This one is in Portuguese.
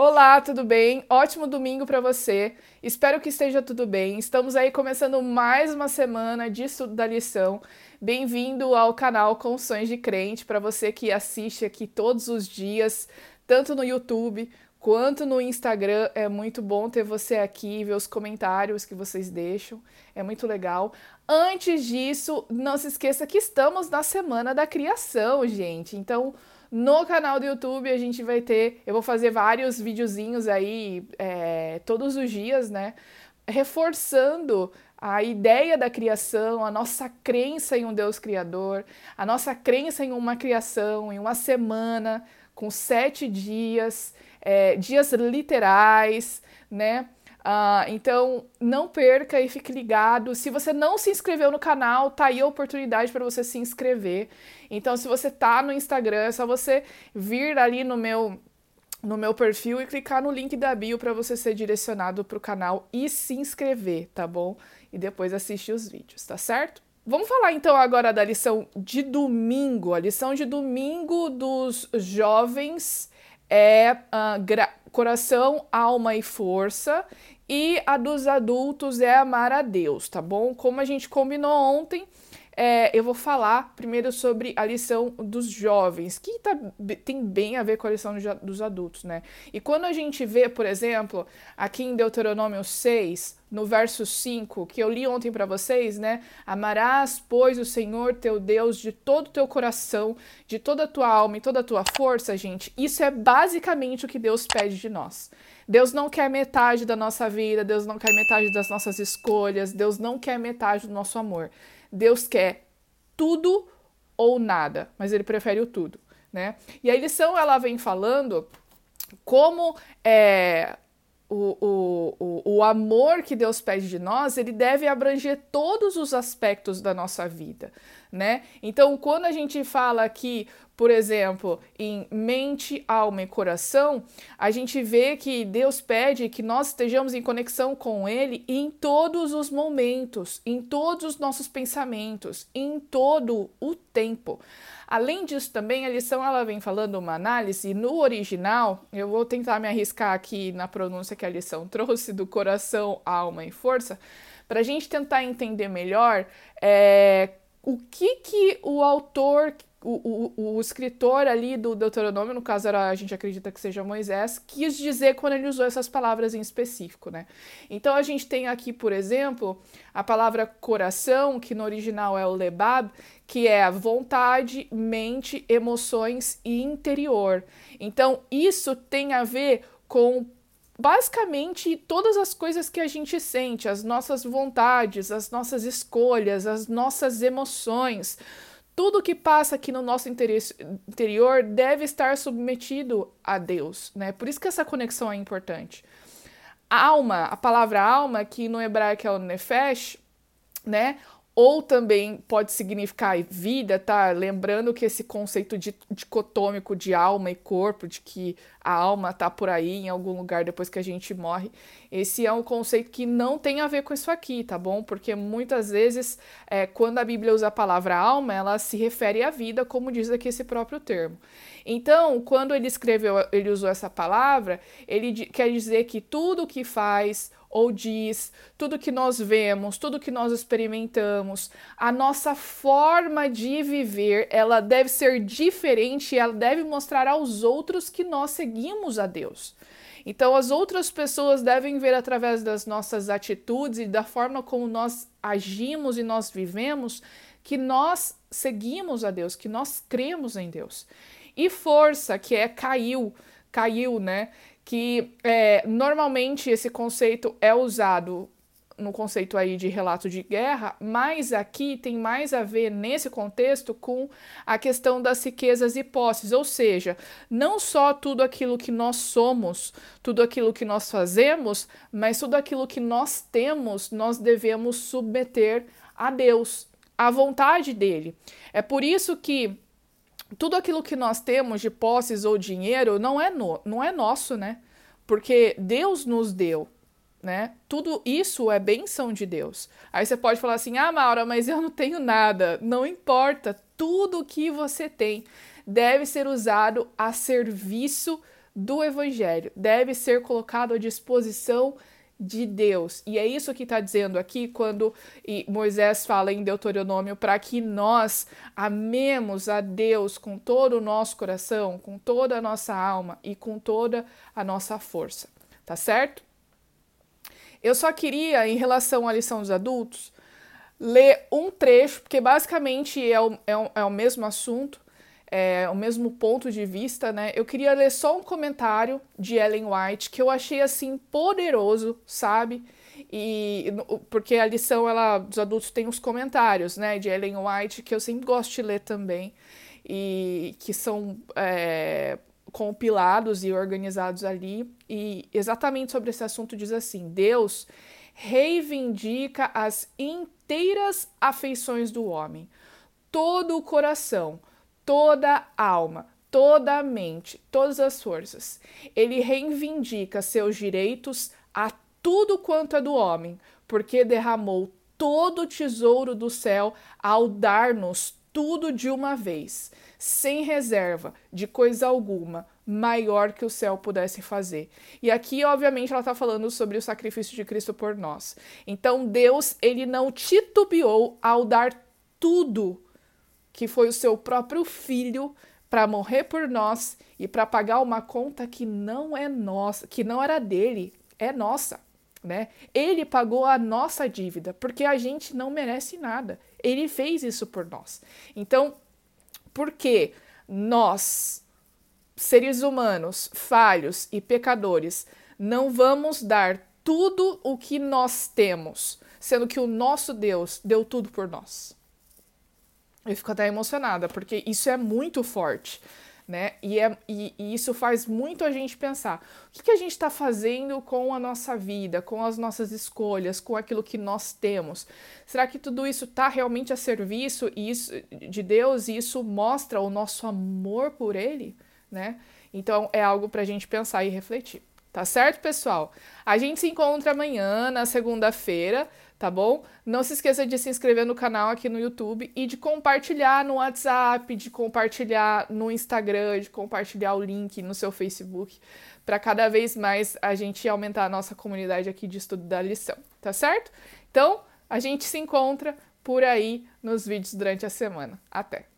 Olá, tudo bem? Ótimo domingo para você. Espero que esteja tudo bem. Estamos aí começando mais uma semana de estudo da lição. Bem-vindo ao canal Confissões de Crente para você que assiste aqui todos os dias, tanto no YouTube quanto no Instagram. É muito bom ter você aqui, ver os comentários que vocês deixam. É muito legal. Antes disso, não se esqueça que estamos na semana da criação, gente. Então, no canal do YouTube a gente vai ter, eu vou fazer vários videozinhos aí é, todos os dias, né? Reforçando a ideia da criação, a nossa crença em um Deus Criador, a nossa crença em uma criação, em uma semana, com sete dias, é, dias literais, né? Uh, então, não perca e fique ligado. Se você não se inscreveu no canal, tá aí a oportunidade para você se inscrever. Então, se você tá no Instagram, é só você vir ali no meu no meu perfil e clicar no link da bio para você ser direcionado para o canal e se inscrever, tá bom? E depois assistir os vídeos, tá certo? Vamos falar então agora da lição de domingo. A lição de domingo dos jovens é uh, coração, alma e força. E a dos adultos é amar a Deus, tá bom? Como a gente combinou ontem, é, eu vou falar primeiro sobre a lição dos jovens, que tá, tem bem a ver com a lição dos adultos, né? E quando a gente vê, por exemplo, aqui em Deuteronômio 6, no verso 5, que eu li ontem para vocês, né? Amarás, pois, o Senhor teu Deus de todo o teu coração, de toda a tua alma e toda a tua força, gente. Isso é basicamente o que Deus pede de nós. Deus não quer metade da nossa vida, Deus não quer metade das nossas escolhas, Deus não quer metade do nosso amor. Deus quer tudo ou nada, mas ele prefere o tudo, né? E a lição ela vem falando como é, o, o, o, amor que Deus pede de nós, ele deve abranger todos os aspectos da nossa vida, né? Então, quando a gente fala aqui, por exemplo, em mente, alma e coração, a gente vê que Deus pede que nós estejamos em conexão com Ele em todos os momentos, em todos os nossos pensamentos, em todo o tempo. Além disso, também a lição ela vem falando uma análise no original. Eu vou tentar me arriscar aqui na pronúncia que a lição trouxe do coração, alma e força, para a gente tentar entender melhor é, o que que o autor o, o, o, escritor ali do Deuteronômio, no caso era, a gente acredita que seja Moisés, quis dizer quando ele usou essas palavras em específico, né? Então a gente tem aqui, por exemplo, a palavra coração, que no original é o lebab, que é vontade, mente, emoções e interior. Então isso tem a ver com basicamente todas as coisas que a gente sente, as nossas vontades, as nossas escolhas, as nossas emoções tudo que passa aqui no nosso interior deve estar submetido a Deus, né? Por isso que essa conexão é importante. Alma, a palavra alma, que no hebraico é o nefesh, né? Ou também pode significar vida, tá? Lembrando que esse conceito de, dicotômico de alma e corpo, de que a alma tá por aí em algum lugar depois que a gente morre, esse é um conceito que não tem a ver com isso aqui, tá bom? Porque muitas vezes, é, quando a Bíblia usa a palavra alma, ela se refere à vida, como diz aqui esse próprio termo. Então, quando ele escreveu, ele usou essa palavra, ele quer dizer que tudo que faz ou diz, tudo que nós vemos, tudo que nós experimentamos, a nossa forma de viver, ela deve ser diferente, ela deve mostrar aos outros que nós seguimos a Deus. Então, as outras pessoas devem ver através das nossas atitudes e da forma como nós agimos e nós vivemos que nós seguimos a Deus, que nós cremos em Deus. E força, que é caiu, caiu, né? Que é, normalmente esse conceito é usado no conceito aí de relato de guerra, mas aqui tem mais a ver nesse contexto com a questão das riquezas e posses, ou seja, não só tudo aquilo que nós somos, tudo aquilo que nós fazemos, mas tudo aquilo que nós temos, nós devemos submeter a Deus, à vontade dele. É por isso que tudo aquilo que nós temos de posses ou dinheiro não é, no, não é nosso, né? Porque Deus nos deu, né? Tudo isso é benção de Deus. Aí você pode falar assim: ah, Maura, mas eu não tenho nada. Não importa, tudo que você tem deve ser usado a serviço do Evangelho, deve ser colocado à disposição de Deus. E é isso que está dizendo aqui quando Moisés fala em Deuteronômio para que nós amemos a Deus com todo o nosso coração, com toda a nossa alma e com toda a nossa força. Tá certo? Eu só queria, em relação à lição dos adultos, ler um trecho, porque basicamente é o, é o, é o mesmo assunto, é, o mesmo ponto de vista, né? Eu queria ler só um comentário de Ellen White que eu achei assim poderoso, sabe? E porque a lição ela dos adultos tem os comentários, né, de Ellen White que eu sempre gosto de ler também e que são é, compilados e organizados ali e exatamente sobre esse assunto diz assim: Deus reivindica as inteiras afeições do homem, todo o coração toda alma, toda mente, todas as forças. Ele reivindica seus direitos a tudo quanto é do homem, porque derramou todo o tesouro do céu ao dar-nos tudo de uma vez, sem reserva de coisa alguma maior que o céu pudesse fazer. E aqui, obviamente, ela está falando sobre o sacrifício de Cristo por nós. Então, Deus, ele não titubeou ao dar tudo que foi o seu próprio filho para morrer por nós e para pagar uma conta que não é nossa, que não era dele, é nossa, né? Ele pagou a nossa dívida, porque a gente não merece nada. Ele fez isso por nós. Então, porque nós, seres humanos, falhos e pecadores, não vamos dar tudo o que nós temos, sendo que o nosso Deus deu tudo por nós. Eu fico até emocionada, porque isso é muito forte, né? E, é, e, e isso faz muito a gente pensar: o que, que a gente está fazendo com a nossa vida, com as nossas escolhas, com aquilo que nós temos? Será que tudo isso está realmente a serviço isso, de Deus e isso mostra o nosso amor por Ele, né? Então é algo para a gente pensar e refletir. Tá certo, pessoal? A gente se encontra amanhã, na segunda-feira tá bom? Não se esqueça de se inscrever no canal aqui no YouTube e de compartilhar no WhatsApp, de compartilhar no Instagram, de compartilhar o link no seu Facebook, para cada vez mais a gente aumentar a nossa comunidade aqui de estudo da lição, tá certo? Então, a gente se encontra por aí nos vídeos durante a semana. Até!